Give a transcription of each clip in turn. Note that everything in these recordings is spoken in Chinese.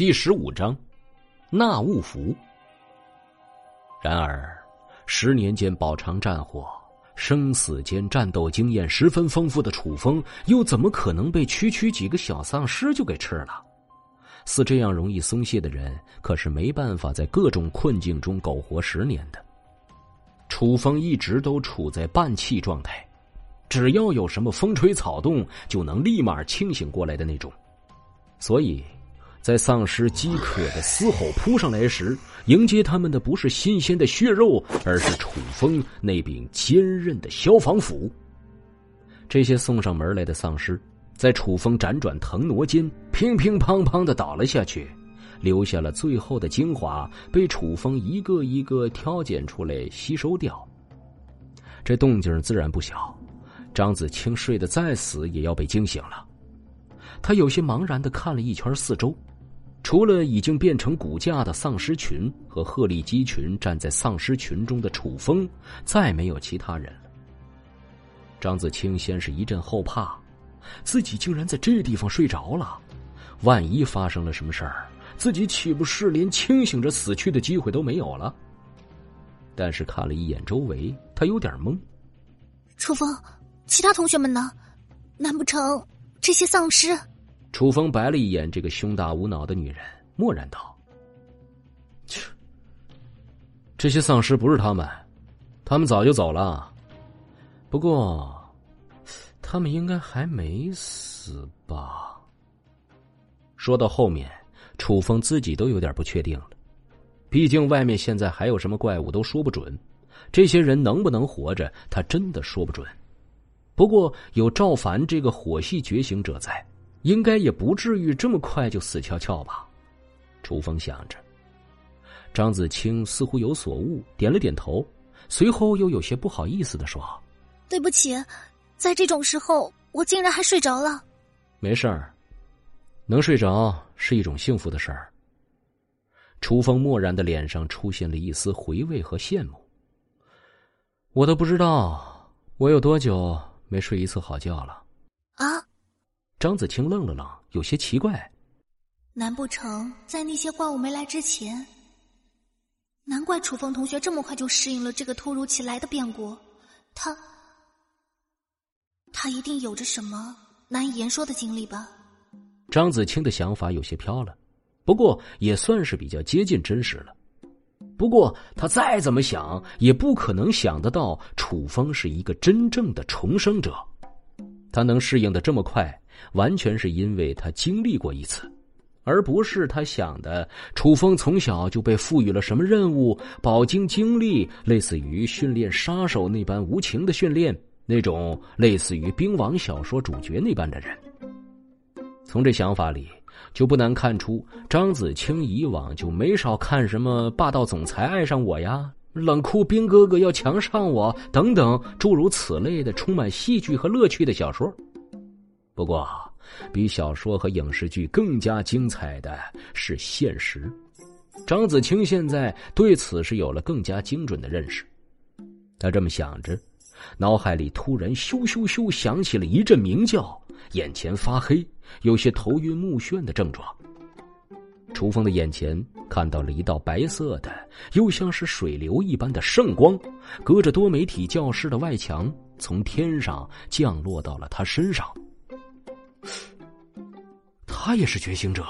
第十五章，纳物符。然而，十年间饱尝战火、生死间战斗经验十分丰富的楚风，又怎么可能被区区几个小丧尸就给吃了？似这样容易松懈的人，可是没办法在各种困境中苟活十年的。楚风一直都处在半气状态，只要有什么风吹草动，就能立马清醒过来的那种。所以，在丧尸饥渴的嘶吼扑上来时，迎接他们的不是新鲜的血肉，而是楚风那柄坚韧的消防斧。这些送上门来的丧尸，在楚风辗转腾挪间，乒乒乓乓的倒了下去，留下了最后的精华，被楚风一个一个挑拣出来吸收掉。这动静自然不小，张子清睡得再死也要被惊醒了。他有些茫然的看了一圈四周。除了已经变成骨架的丧尸群和鹤立鸡群站在丧尸群中的楚风，再没有其他人了。张子清先是一阵后怕，自己竟然在这地方睡着了，万一发生了什么事儿，自己岂不是连清醒着死去的机会都没有了？但是看了一眼周围，他有点懵。楚风，其他同学们呢？难不成这些丧尸？楚风白了一眼这个胸大无脑的女人，默然道：“切，这些丧尸不是他们，他们早就走了。不过，他们应该还没死吧？”说到后面，楚风自己都有点不确定了。毕竟外面现在还有什么怪物都说不准，这些人能不能活着，他真的说不准。不过有赵凡这个火系觉醒者在。应该也不至于这么快就死翘翘吧？楚风想着。张子清似乎有所悟，点了点头，随后又有些不好意思的说：“对不起，在这种时候，我竟然还睡着了。”没事儿，能睡着是一种幸福的事儿。楚风漠然的脸上出现了一丝回味和羡慕。我都不知道我有多久没睡一次好觉了。啊？张子清愣了愣，有些奇怪。难不成在那些怪物没来之前？难怪楚风同学这么快就适应了这个突如其来的变故。他，他一定有着什么难以言说的经历吧？张子清的想法有些飘了，不过也算是比较接近真实了。不过他再怎么想，也不可能想得到楚风是一个真正的重生者。他能适应的这么快，完全是因为他经历过一次，而不是他想的。楚风从小就被赋予了什么任务，饱经经历，类似于训练杀手那般无情的训练，那种类似于兵王小说主角那般的人。从这想法里，就不难看出张子清以往就没少看什么霸道总裁爱上我呀。冷酷兵哥哥要强上我，等等诸如此类的充满戏剧和乐趣的小说。不过，比小说和影视剧更加精彩的是现实。张子清现在对此是有了更加精准的认识。他这么想着，脑海里突然咻咻咻响起了一阵鸣叫，眼前发黑，有些头晕目眩的症状。楚风的眼前看到了一道白色的，又像是水流一般的圣光，隔着多媒体教室的外墙，从天上降落到了他身上。他也是觉醒者。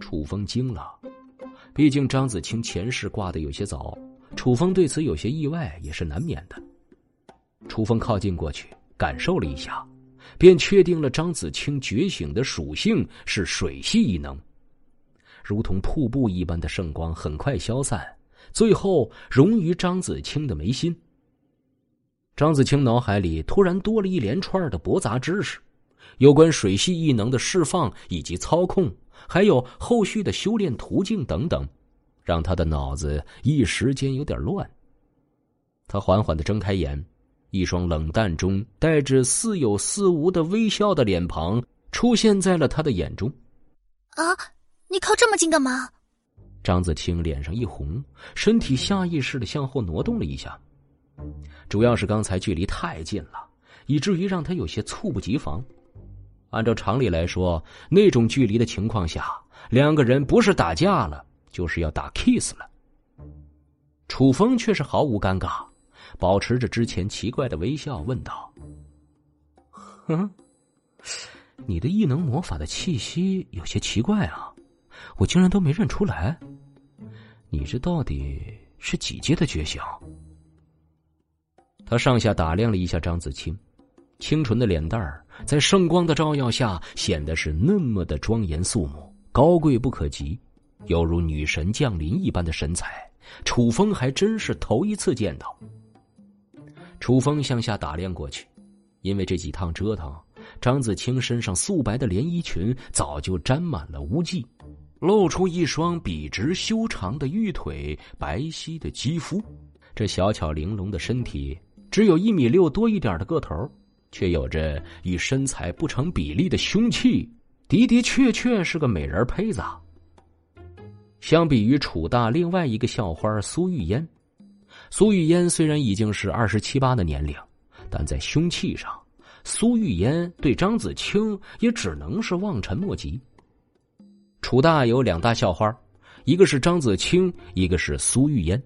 楚风惊了，毕竟张子清前世挂的有些早，楚风对此有些意外也是难免的。楚风靠近过去，感受了一下，便确定了张子清觉醒的属性是水系异能。如同瀑布一般的圣光很快消散，最后融于张子清的眉心。张子清脑海里突然多了一连串的驳杂知识，有关水系异能的释放以及操控，还有后续的修炼途径等等，让他的脑子一时间有点乱。他缓缓的睁开眼，一双冷淡中带着似有似无的微笑的脸庞出现在了他的眼中。啊！你靠这么近干嘛？张子清脸上一红，身体下意识的向后挪动了一下，主要是刚才距离太近了，以至于让他有些猝不及防。按照常理来说，那种距离的情况下，两个人不是打架了，就是要打 kiss 了。楚风却是毫无尴尬，保持着之前奇怪的微笑，问道：“哼，你的异能魔法的气息有些奇怪啊，我竟然都没认出来。你这到底是几阶的觉醒？”他上下打量了一下张子清。清纯的脸蛋儿在圣光的照耀下显得是那么的庄严肃穆、高贵不可及，犹如女神降临一般的神采。楚风还真是头一次见到。楚风向下打量过去，因为这几趟折腾，张子清身上素白的连衣裙早就沾满了污迹，露出一双笔直修长的玉腿、白皙的肌肤。这小巧玲珑的身体只有一米六多一点的个头。却有着与身材不成比例的凶器，的的确确是个美人胚子。相比于楚大另外一个校花苏玉嫣，苏玉嫣虽然已经是二十七八的年龄，但在凶器上，苏玉嫣对张子清也只能是望尘莫及。楚大有两大校花，一个是张子清，一个是苏玉嫣。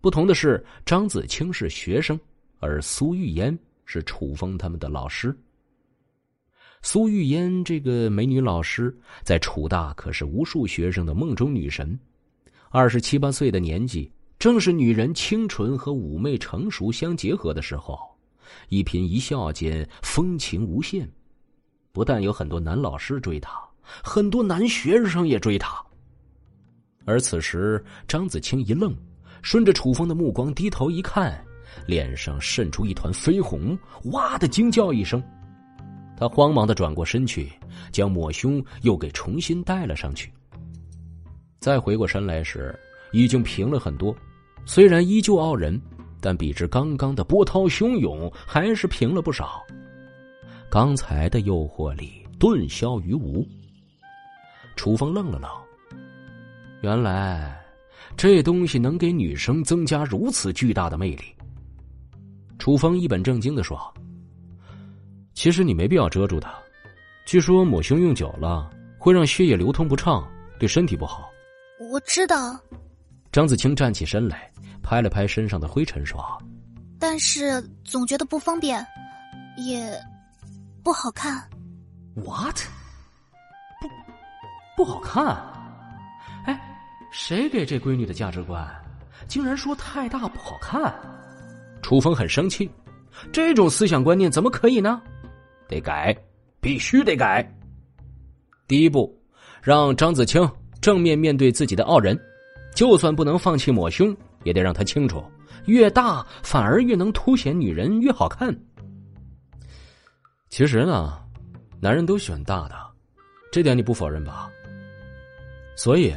不同的是，张子清是学生，而苏玉嫣。是楚风他们的老师，苏玉嫣这个美女老师，在楚大可是无数学生的梦中女神。二十七八岁的年纪，正是女人清纯和妩媚成熟相结合的时候，一颦一笑间风情无限。不但有很多男老师追她，很多男学生也追她。而此时，张子清一愣，顺着楚风的目光低头一看。脸上渗出一团绯红，哇的惊叫一声，他慌忙的转过身去，将抹胸又给重新戴了上去。再回过身来时，已经平了很多，虽然依旧傲人，但比之刚刚的波涛汹涌，还是平了不少。刚才的诱惑力顿消于无。楚风愣了愣，原来这东西能给女生增加如此巨大的魅力。楚风一本正经的说：“其实你没必要遮住它，据说抹胸用久了会让血液流通不畅，对身体不好。”我知道。张子清站起身来，拍了拍身上的灰尘，说：“但是总觉得不方便，也不好看。” What？不，不好看？哎，谁给这闺女的价值观？竟然说太大不好看？楚风很生气，这种思想观念怎么可以呢？得改，必须得改。第一步，让张子清正面面对自己的傲人，就算不能放弃抹胸，也得让他清楚，越大反而越能凸显女人越好看。其实呢，男人都喜欢大的，这点你不否认吧？所以，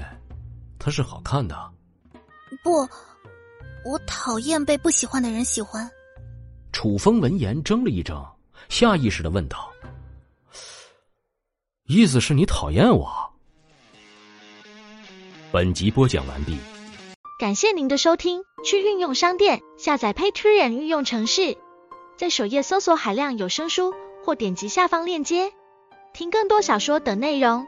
他是好看的。不。我讨厌被不喜欢的人喜欢。楚风闻言怔了一怔，下意识的问道：“意思是你讨厌我？”本集播讲完毕，感谢您的收听。去运用商店下载 Patreon 运用城市，在首页搜索海量有声书，或点击下方链接听更多小说等内容。